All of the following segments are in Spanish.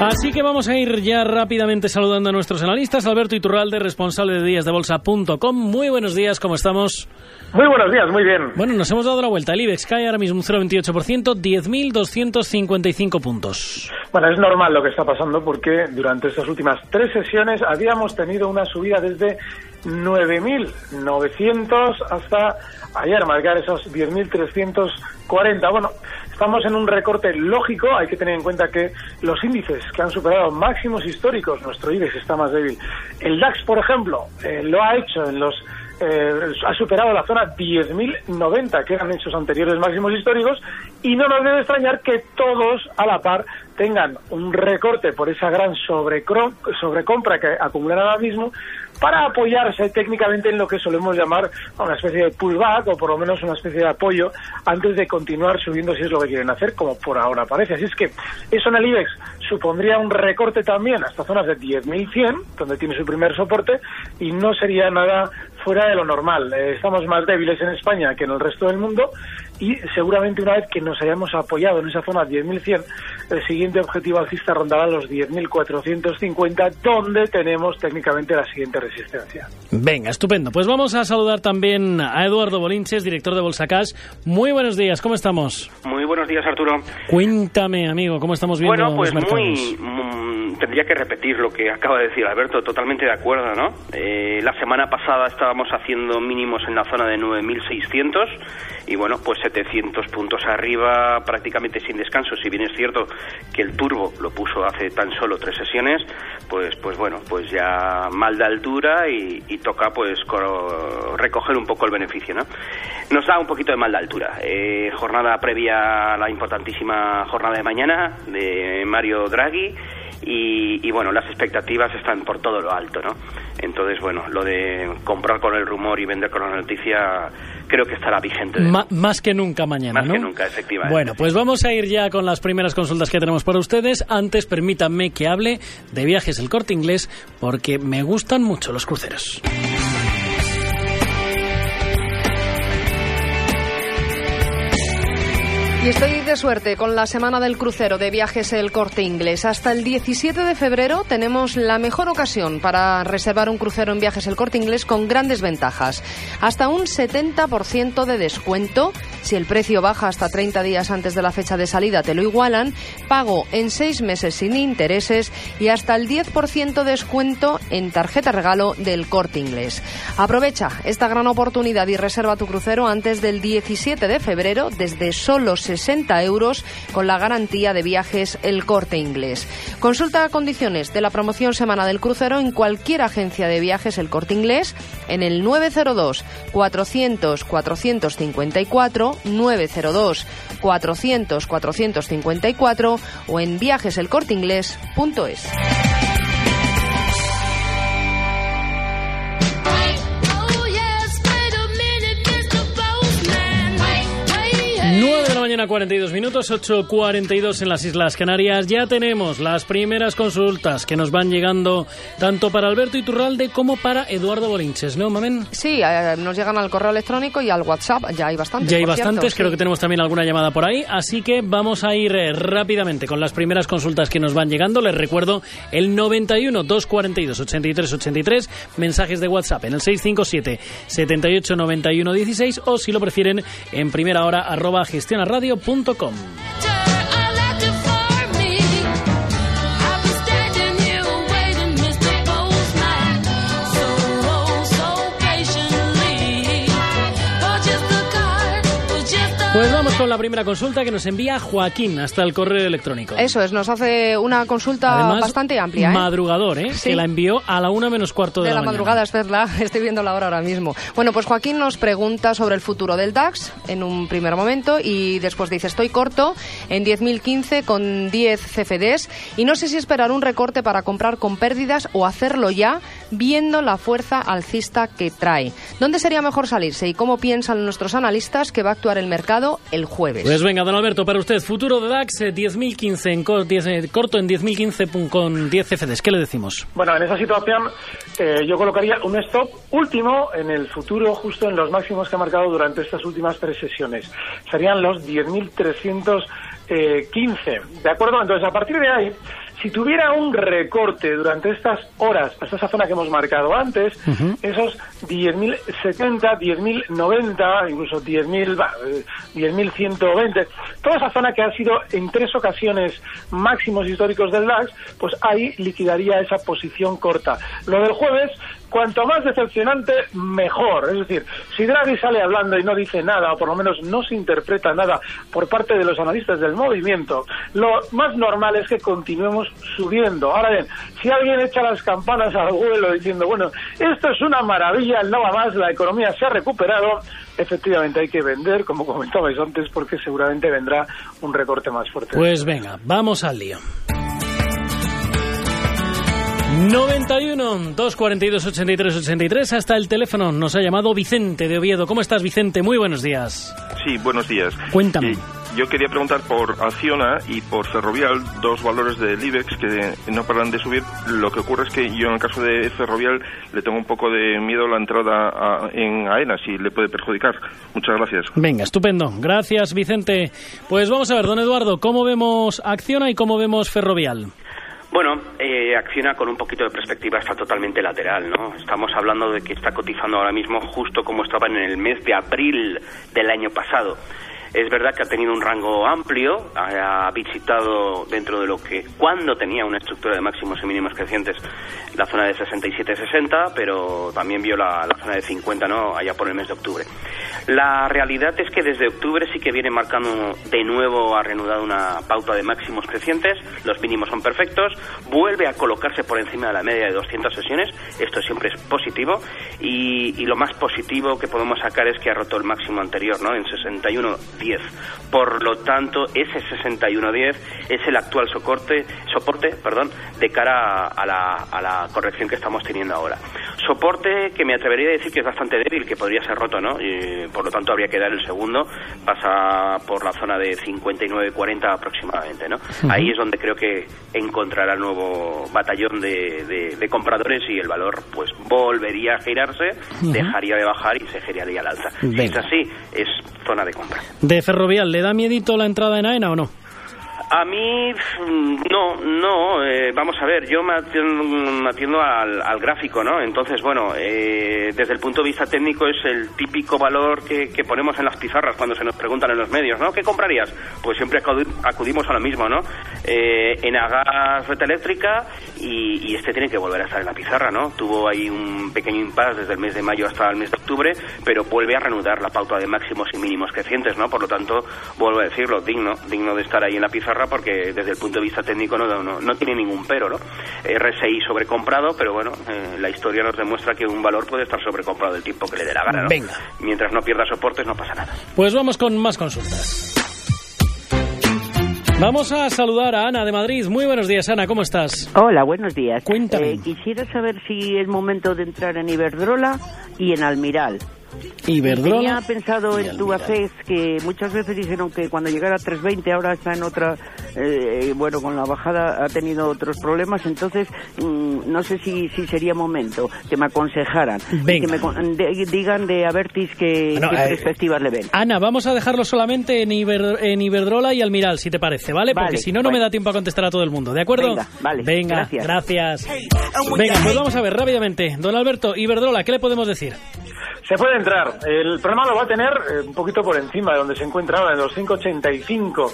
Así que vamos a ir ya rápidamente saludando a nuestros analistas. Alberto Iturralde, responsable de díasdebolsa.com. Muy buenos días, ¿cómo estamos? Muy buenos días, muy bien. Bueno, nos hemos dado la vuelta. El IBEX cae ahora mismo un 0,28%, 10.255 puntos. Bueno, es normal lo que está pasando porque durante estas últimas tres sesiones habíamos tenido una subida desde 9.900 hasta ayer marcar esos 10.340. Bueno, estamos en un recorte lógico. Hay que tener en cuenta que los índices que han superado máximos históricos, nuestro IBEX está más débil. El DAX, por ejemplo, eh, lo ha hecho en los eh, ha superado la zona 10.090, que eran esos anteriores máximos históricos, y no nos debe extrañar que todos a la par tengan un recorte por esa gran sobrecompra que acumulan ahora mismo para apoyarse técnicamente en lo que solemos llamar una especie de pullback o por lo menos una especie de apoyo antes de continuar subiendo si es lo que quieren hacer, como por ahora parece. Así es que eso en el IBEX supondría un recorte también hasta zonas de 10.100, donde tiene su primer soporte, y no sería nada fuera de lo normal. Eh, estamos más débiles en España que en el resto del mundo y seguramente una vez que nos hayamos apoyado en esa zona 10.100, el siguiente objetivo alcista rondará los 10.450, donde tenemos técnicamente la siguiente resistencia. Venga, estupendo. Pues vamos a saludar también a Eduardo Bolinches, director de Bolsa Cash. Muy buenos días, ¿cómo estamos? Muy buenos días, Arturo. Cuéntame, amigo, ¿cómo estamos viendo bueno, pues los mercados? Muy, mm, tendría que repetir lo que acaba de decir Alberto, totalmente de acuerdo, ¿no? Eh, la semana pasada estábamos haciendo mínimos en la zona de 9.600 y bueno, pues 700 puntos arriba prácticamente sin descanso. Si bien es cierto que el turbo lo puso hace tan solo tres sesiones, pues, pues bueno, pues ya mal de altura y, toca pues recoger un poco el beneficio, ¿no? Nos da un poquito de mal de altura. Eh, jornada previa a la importantísima jornada de mañana de Mario Draghi y, bueno, las expectativas están por todo lo alto, ¿no? Entonces, bueno, lo de comprar con el rumor y vender con la noticia creo que estará vigente. más que nunca mañana, Más que nunca, efectivamente. Bueno, pues vamos a ir ya con las primeras consultas que tenemos para ustedes. Antes, permítanme que hable de viajes el corte inglés, porque me gustan mucho los cruceros. Y estoy de suerte con la semana del crucero de viajes El Corte Inglés. Hasta el 17 de febrero tenemos la mejor ocasión para reservar un crucero en viajes El Corte Inglés con grandes ventajas. Hasta un 70% de descuento. Si el precio baja hasta 30 días antes de la fecha de salida, te lo igualan. Pago en seis meses sin intereses y hasta el 10% de descuento en tarjeta regalo del Corte Inglés. Aprovecha esta gran oportunidad y reserva tu crucero antes del 17 de febrero desde solo 60 euros con la garantía de viajes El Corte Inglés. Consulta condiciones de la promoción Semana del Crucero en cualquier agencia de viajes El Corte Inglés en el 902 400 454 902 400 454 o en viajeselcorteinglés.es. mañana, 42 minutos, 8.42 en las Islas Canarias. Ya tenemos las primeras consultas que nos van llegando tanto para Alberto Iturralde como para Eduardo Bolinches, ¿no, Mamen? Sí, eh, nos llegan al correo electrónico y al WhatsApp. Ya hay bastantes. Ya hay cierto, bastantes, sí. creo que tenemos también alguna llamada por ahí. Así que vamos a ir eh, rápidamente con las primeras consultas que nos van llegando. Les recuerdo el 91 242 83 83, mensajes de WhatsApp en el 657 78 91 16 o si lo prefieren en primera hora arroba gestionaradio.com. Pues vamos con la primera consulta que nos envía Joaquín hasta el correo electrónico. Eso es, nos hace una consulta Además, bastante amplia. ¿eh? Madrugador, ¿eh? Sí. Que la envió a la una menos cuarto de, de la, madrugada, es verdad, estoy viendo la hora ahora mismo. Bueno, pues Joaquín nos pregunta sobre el futuro del DAX en un primer momento y después dice, estoy corto en 10.015 con 10 CFDs y no sé si esperar un recorte para comprar con pérdidas o hacerlo ya viendo la fuerza alcista que trae. ¿Dónde sería mejor salirse y cómo piensan nuestros analistas que va a actuar el mercado el jueves? Pues venga, don Alberto, para usted, futuro de DAX, eh, 10.015 en cor- 10, eh, corto en 10.015 pun- con 10 CFDs. ¿Qué le decimos? Bueno, en esa situación eh, yo colocaría un stop último en el futuro, justo en los máximos que ha marcado durante estas últimas tres sesiones. Serían los 10.315. ¿De acuerdo? Entonces, a partir de ahí, si tuviera un recorte durante estas horas, hasta esa zona que hemos marcado antes, esos 10.070, 10.090, incluso 10.000, va, eh, 10.120, toda esa zona que ha sido en tres ocasiones máximos históricos del DAX, pues ahí liquidaría esa posición corta. Lo del jueves, cuanto más decepcionante, mejor. Es decir, si Draghi sale hablando y no dice nada, o por lo menos no se interpreta nada por parte de los analistas del movimiento, lo más normal es que continuemos subiendo. Ahora bien, si alguien echa las campanas al vuelo diciendo, bueno, esto es una maravilla, no va más, la economía se ha recuperado, efectivamente hay que vender, como comentabais antes, porque seguramente vendrá un recorte más fuerte. Pues venga, vamos al lío. 91 242 83 83 hasta el teléfono nos ha llamado Vicente de Oviedo. ¿Cómo estás, Vicente? Muy buenos días. Sí, buenos días. Cuéntame. Eh, yo quería preguntar por Acciona y por Ferrovial, dos valores del IBEX que no paran de subir. Lo que ocurre es que yo en el caso de Ferrovial le tengo un poco de miedo a la entrada a- en AENA, si le puede perjudicar. Muchas gracias. Venga, estupendo. Gracias, Vicente. Pues vamos a ver, don Eduardo, ¿cómo vemos Acciona y cómo vemos Ferrovial? Bueno, eh, Acciona con un poquito de perspectiva está totalmente lateral, ¿no? Estamos hablando de que está cotizando ahora mismo justo como estaba en el mes de abril del año pasado. Es verdad que ha tenido un rango amplio, ha visitado dentro de lo que cuando tenía una estructura de máximos y mínimos crecientes la zona de 67-60, pero también vio la, zona de 50, ¿no? Allá por el mes de octubre. La realidad es que desde octubre sí que viene marcando de nuevo, ha reanudado una pauta de máximos crecientes, los mínimos son perfectos, vuelve a colocarse por encima de la media de 200 sesiones, esto siempre es positivo, y, y lo más positivo que podemos sacar es que ha roto el máximo anterior, ¿no? En 61.10. Por lo tanto, ese 61.10 es el actual soporte, soporte perdón, de cara a la, a la corrección que estamos teniendo ahora. Soporte que me atrevería a decir que es bastante débil, que podría ser roto, ¿no? Y, por lo tanto, habría que dar el segundo, pasa por la zona de 59.40 aproximadamente, ¿no? Ahí es donde creo que encontrará el nuevo batallón de, de- de compradores y el valor, pues, volvería a girarse, dejaría de bajar y se giraría al alza. Si es así, es zona de compra. De Ferrovial, ¿le da miedito la entrada en AENA o no? A mí, no, no. eh, vamos a ver, yo me atiendo, atiendo al, al gráfico, ¿no? Entonces, bueno, eh, desde el punto de vista técnico es el típico valor que, ponemos en las pizarras cuando se nos preguntan en los medios, ¿no? ¿Qué comprarías? Pues siempre acudi- acudimos a lo mismo, ¿no? Eh, en Agas Red Eléctrica y, y este tiene que volver a estar en la pizarra, ¿no? Tuvo ahí un pequeño impasse desde el mes de mayo hasta el mes de octubre, pero vuelve a reanudar la pauta de máximos y mínimos crecientes, ¿no? Por lo tanto, vuelvo a decirlo, digno, digno de estar ahí en la pizarra porque desde el punto de vista técnico no, no, no tiene ningún pero, ¿no? RSI sobrecomprado, pero bueno, eh, la historia nos demuestra que un valor puede estar sobrecomprado el tiempo que le dé la gana, ¿no? Venga. Mientras no pierda soportes no pasa nada. Pues vamos con más consultas. Vamos a saludar a Ana de Madrid. Muy buenos días, Ana, ¿cómo estás? Hola, buenos días. Cuéntame. Eh, quisiera saber si es momento de entrar en Iberdrola y en Almiral. Iberdrola. Tenía pensado en. Tubacés que muchas veces dijeron que cuando llegara a 320 ahora está en otra, eh, bueno, con la bajada ha tenido otros problemas, entonces mm, no sé si, si sería momento que me aconsejaran, y Venga. que me de- digan de Avertis qué, Bueno, qué eh, perspectivas le ven. Ana, vamos a dejarlo solamente en, Iber- en Iberdrola y Almiral, si te parece, ¿vale? Porque Vale, si no, no me da tiempo a contestar a todo el mundo, ¿de acuerdo? Venga, vale, Venga, gracias. gracias. Venga, pues vamos a ver rápidamente. Don Alberto, Iberdrola, ¿qué le podemos decir? Se puede entrar. El problema lo va a tener eh, un poquito por encima de donde se encuentra ahora, en los 5,85.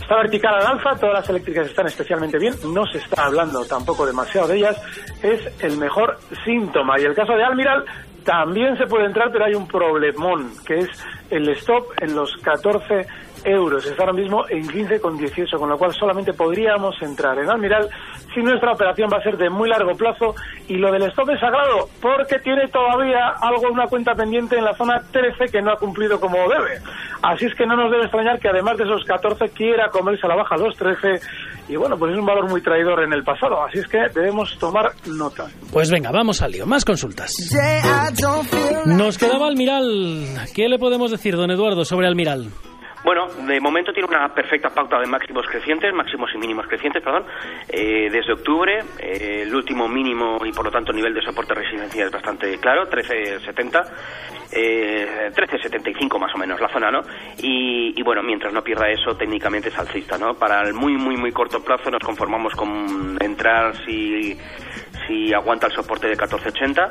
Está vertical al alza, todas las eléctricas están especialmente bien, no se está hablando tampoco demasiado de ellas, es el mejor síntoma. Y el caso de Almiral también se puede entrar, pero hay un problemón, que es el stop en los 14 euros. Está ahora mismo en 15,18, con lo cual solamente podríamos entrar en Almiral si nuestra operación va a ser de muy largo plazo. Y lo del stop es sagrado, porque tiene todavía algo, una cuenta pendiente en la zona 13 que no ha cumplido como debe. Así es que no nos debe extrañar que además de esos 14 quiera comerse a la baja los 13. Y bueno, pues es un valor muy traidor en el pasado. Así es que debemos tomar nota. Pues venga, vamos al lío. Más consultas. Nos quedaba Almiral. ¿Qué le podemos decir, don Eduardo, sobre Almiral? Bueno, de momento tiene una perfecta pauta de máximos crecientes, máximos y mínimos crecientes, perdón, eh, desde octubre. Eh, el último mínimo y por lo tanto nivel de soporte residencia es bastante claro, 13.70, eh, 13.75 más o menos la zona, ¿no? Y, bueno, mientras no pierda eso, técnicamente es alcista, ¿no? Para el muy, muy, muy corto plazo nos conformamos con entrar si si aguanta el soporte de 1480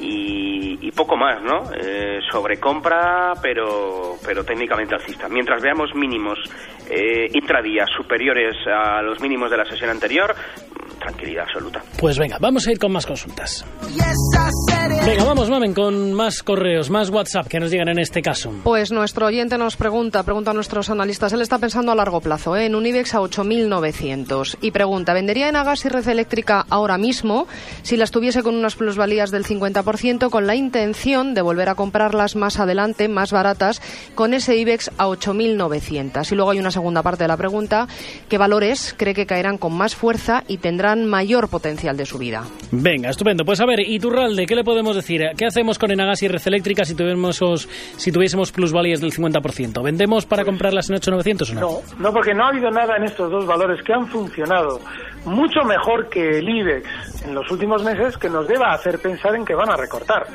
y, y poco más, ¿no? Eh, sobre compra, pero, pero técnicamente alcista. Veamos mínimos eh, intradía superiores a los mínimos de la sesión anterior, tranquilidad absoluta. Pues venga, vamos a ir con más consultas. Venga, vamos, mamen, con más correos, más WhatsApp que nos llegan en este caso. Pues nuestro oyente nos pregunta, pregunta a nuestros analistas, él está pensando a largo plazo, ¿eh? en un IBEX a 8.900 y pregunta, ¿vendería en Agas y Red Eléctrica ahora mismo si las tuviese con unas plusvalías del 50% con la intención de volver a comprarlas más adelante, más baratas, con ese IBEX a 8.900? Y luego hay una segunda parte de la pregunta, ¿qué valores cree que caerán con más fuerza y tendrán mayor potencial de subida? Venga, estupendo. Pues a ver, Iturralde, ¿qué le podemos decir? ¿Qué hacemos con Enagas y Red Eléctrica si tuviésemos, si tuviésemos plusvalías del 50%? ¿Vendemos para comprarlas en 8.900 o no? No, no, porque no ha habido nada en estos dos valores que han funcionado mucho mejor que el IBEX en los últimos meses que nos deba hacer pensar en que van a recortar.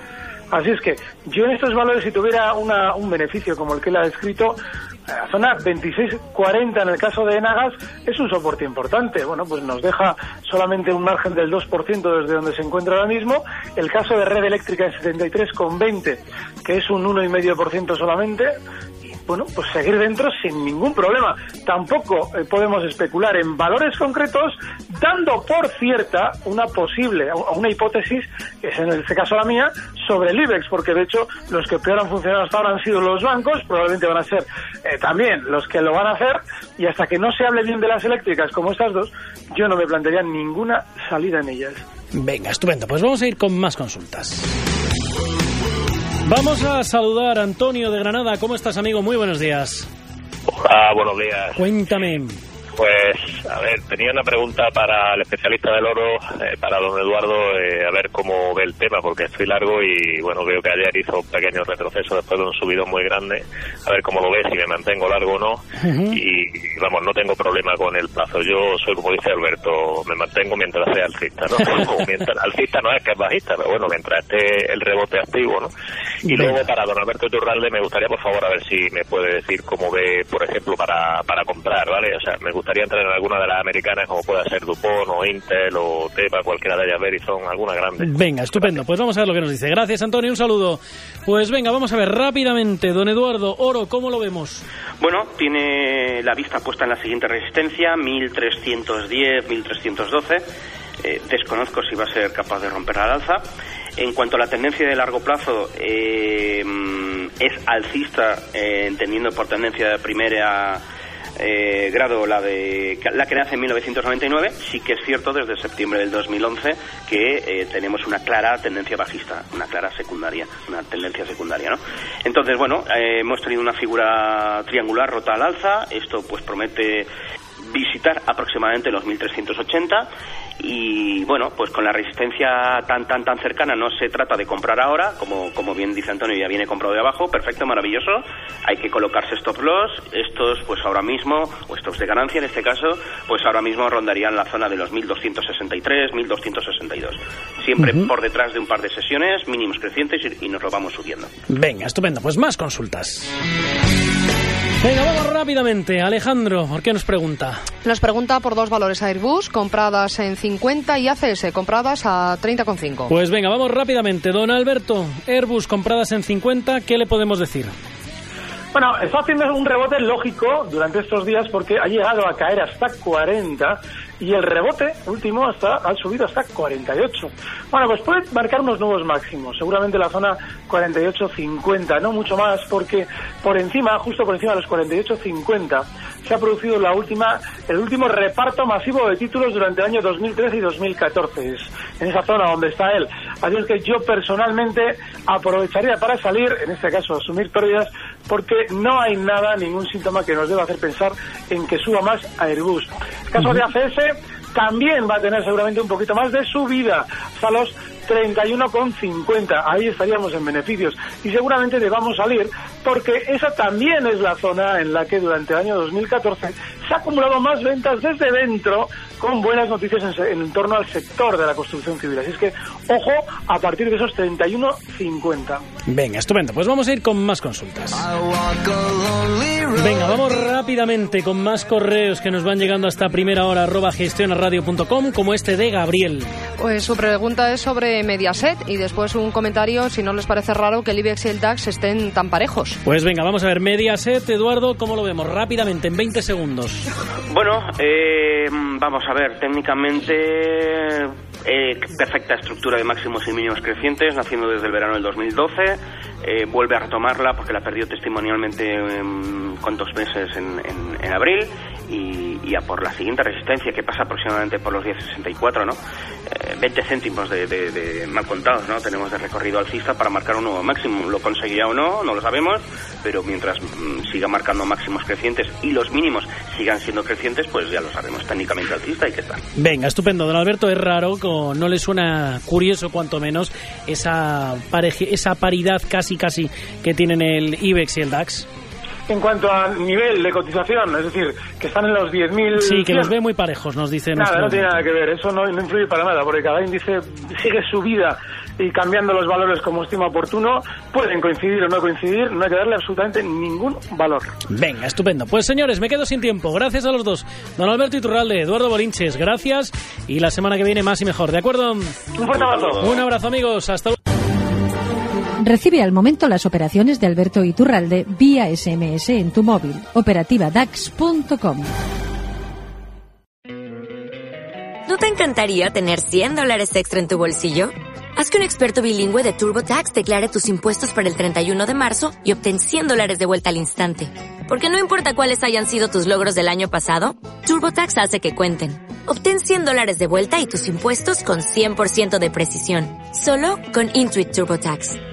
Así es que yo en estos valores, si tuviera una, un beneficio como el que él ha descrito, la zona 26.40 en el caso de Enagas es un soporte importante. Bueno, pues nos deja solamente un margen del 2% desde donde se encuentra ahora mismo. El caso de Red Eléctrica es 73,20, que es un 1,5% solamente bueno, pues seguir dentro sin ningún problema. Tampoco eh, podemos especular en valores concretos, dando por cierta una posible, una hipótesis, que es en este caso la mía, sobre el IBEX, porque de hecho los que peor han funcionado hasta ahora han sido los bancos, probablemente van a ser eh, también los que lo van a hacer, y hasta que no se hable bien de las eléctricas como estas dos, yo no me plantearía ninguna salida en ellas. Venga, estupendo. Pues vamos a ir con más consultas. Vamos a saludar a Antonio de Granada. ¿Cómo estás, amigo? Muy buenos días. Hola, buenos días. Cuéntame. Pues, a ver, tenía una pregunta para el especialista del oro, eh, para don Eduardo, eh, a ver cómo ve el tema, porque estoy largo y, bueno, veo que ayer hizo un pequeño retroceso después de un subidón muy grande, a ver cómo lo ve, si me mantengo largo o no, y, vamos, no tengo problema con el plazo. Yo soy, como dice Alberto, me mantengo mientras sea alcista, ¿no? mientras, alcista no es que es bajista, pero bueno, mientras esté el rebote activo, ¿no? Y luego, para don Alberto Turralde, me gustaría, por favor, a ver si me puede decir cómo ve, por ejemplo, para, para comprar, ¿vale? O sea, me gustaría entrar en alguna de las americanas como pueda ser Dupont o Intel o Teva, cualquiera de ellas, Verizon, alguna grande. Venga, estupendo. Pues vamos a ver lo que nos dice. Gracias, Antonio. Un saludo. Pues venga, vamos a ver rápidamente. Don Eduardo, oro, ¿cómo lo vemos? Bueno, tiene la vista puesta en la siguiente resistencia, 1310, 1312. Eh, desconozco si va a ser capaz de romper al alza. En cuanto a la tendencia de largo plazo, eh, es alcista, eh, entendiendo por tendencia de primera eh, grado la de la que nace en 1999 sí que es cierto desde septiembre del 2011 que eh, tenemos una clara tendencia bajista una clara secundaria una tendencia secundaria no entonces bueno eh, hemos tenido una figura triangular rota al alza. Esto pues promete visitar aproximadamente los 1380 y bueno, pues con la resistencia tan tan tan cercana no se trata de comprar ahora, como, como bien dice Antonio, ya viene comprado de abajo, perfecto, maravilloso, hay que colocarse stop loss, estos pues ahora mismo, o estos de ganancia en este caso, pues ahora mismo rondarían la zona de los 1263, 1262, siempre Ujú. por detrás de un par de sesiones, mínimos crecientes y, y nos lo vamos subiendo. Venga, estupendo. Pues más consultas. Venga, vamos rápidamente. Alejandro, ¿por qué nos pregunta? Nos pregunta por dos valores Airbus compradas en 50 y ACS compradas a 30,5. Pues venga, vamos rápidamente. Don Alberto, Airbus compradas en 50, ¿qué le podemos decir? Bueno, está haciendo un rebote lógico durante estos días porque ha llegado a caer hasta 40 y el rebote último hasta, ha subido hasta 48. Bueno, pues puede marcar unos nuevos máximos, seguramente la zona 48-50, no mucho más, porque por encima, justo por encima de los 48-50, se ha producido la última, el último reparto masivo de títulos durante el año 2013 y 2014. Es en esa zona donde está él. Así es que yo personalmente aprovecharía para salir, en este caso asumir pérdidas, porque no hay nada, ningún síntoma que nos deba hacer pensar en que suba más Airbus. El caso de ACS también va a tener seguramente un poquito más de subida hasta los 31,50. Ahí estaríamos en beneficios y seguramente debamos salir porque esa también es la zona en la que durante el año 2014 se ha acumulado más ventas desde dentro con buenas noticias en, en, torno al sector de la construcción civil. Así es que, ojo, a partir de esos 31,50. Venga, estupendo. Pues vamos a ir con más consultas. Venga, vamos rápidamente con más correos que nos van llegando hasta primera hora arroba gestionaradio.com, como este de Gabriel. Pues su pregunta es sobre Mediaset y después un comentario si no les parece raro que el IBEX y el DAX estén tan parejos. Pues venga, vamos a ver Mediaset, Eduardo, ¿cómo lo vemos? Rápidamente, en 20 segundos. Bueno, eh, vamos a ver, técnicamente eh, perfecta estructura de máximos y mínimos crecientes, naciendo desde el verano del 2012. Eh, vuelve a retomarla porque la perdió testimonialmente en cuantos meses en, en, en abril y, y, a por la siguiente resistencia que pasa aproximadamente por los 10.64, ¿no? Eh, 20 céntimos de, de, de, mal contados, ¿no? Tenemos de recorrido alcista para marcar un nuevo máximo. ¿Lo conseguirá o no? No lo sabemos, pero mientras mm, siga marcando máximos crecientes y los mínimos sigan siendo crecientes, pues ya lo sabemos, técnicamente alcista y que está. Venga, estupendo. Don Alberto, es raro, no le suena curioso cuanto menos esa, pareja, esa paridad casi casi que tienen el IBEX y el DAX? En cuanto a nivel de cotización, es decir, que están en los 10.000... Sí, que los ve muy parejos, nos dicen. Nada, no tiene nada que ver, eso no, no influye para nada, porque cada índice sigue su vida y cambiando los valores como estima oportuno, pueden coincidir o no coincidir, no hay que darle absolutamente ningún valor. Venga, estupendo. Pues señores, me quedo sin tiempo. Gracias a los dos. Don Alberto Iturralde, Eduardo Bolinches, gracias. Y la semana que viene más y mejor, ¿de acuerdo? Un fuerte abrazo. Un abrazo, amigos. Hasta luego. Recibe al momento las operaciones de Alberto Iturralde vía SMS en tu móvil. Operativa DAX.com. ¿No te encantaría tener 100 dólares extra en tu bolsillo? Haz que un experto bilingüe de TurboTax declare tus impuestos para el 31 de marzo y obtén 100 dólares de vuelta al instante. Porque no importa cuáles hayan sido tus logros del año pasado, TurboTax hace que cuenten. Obtén 100 dólares de vuelta y tus impuestos con 100% de precisión. Solo con Intuit TurboTax.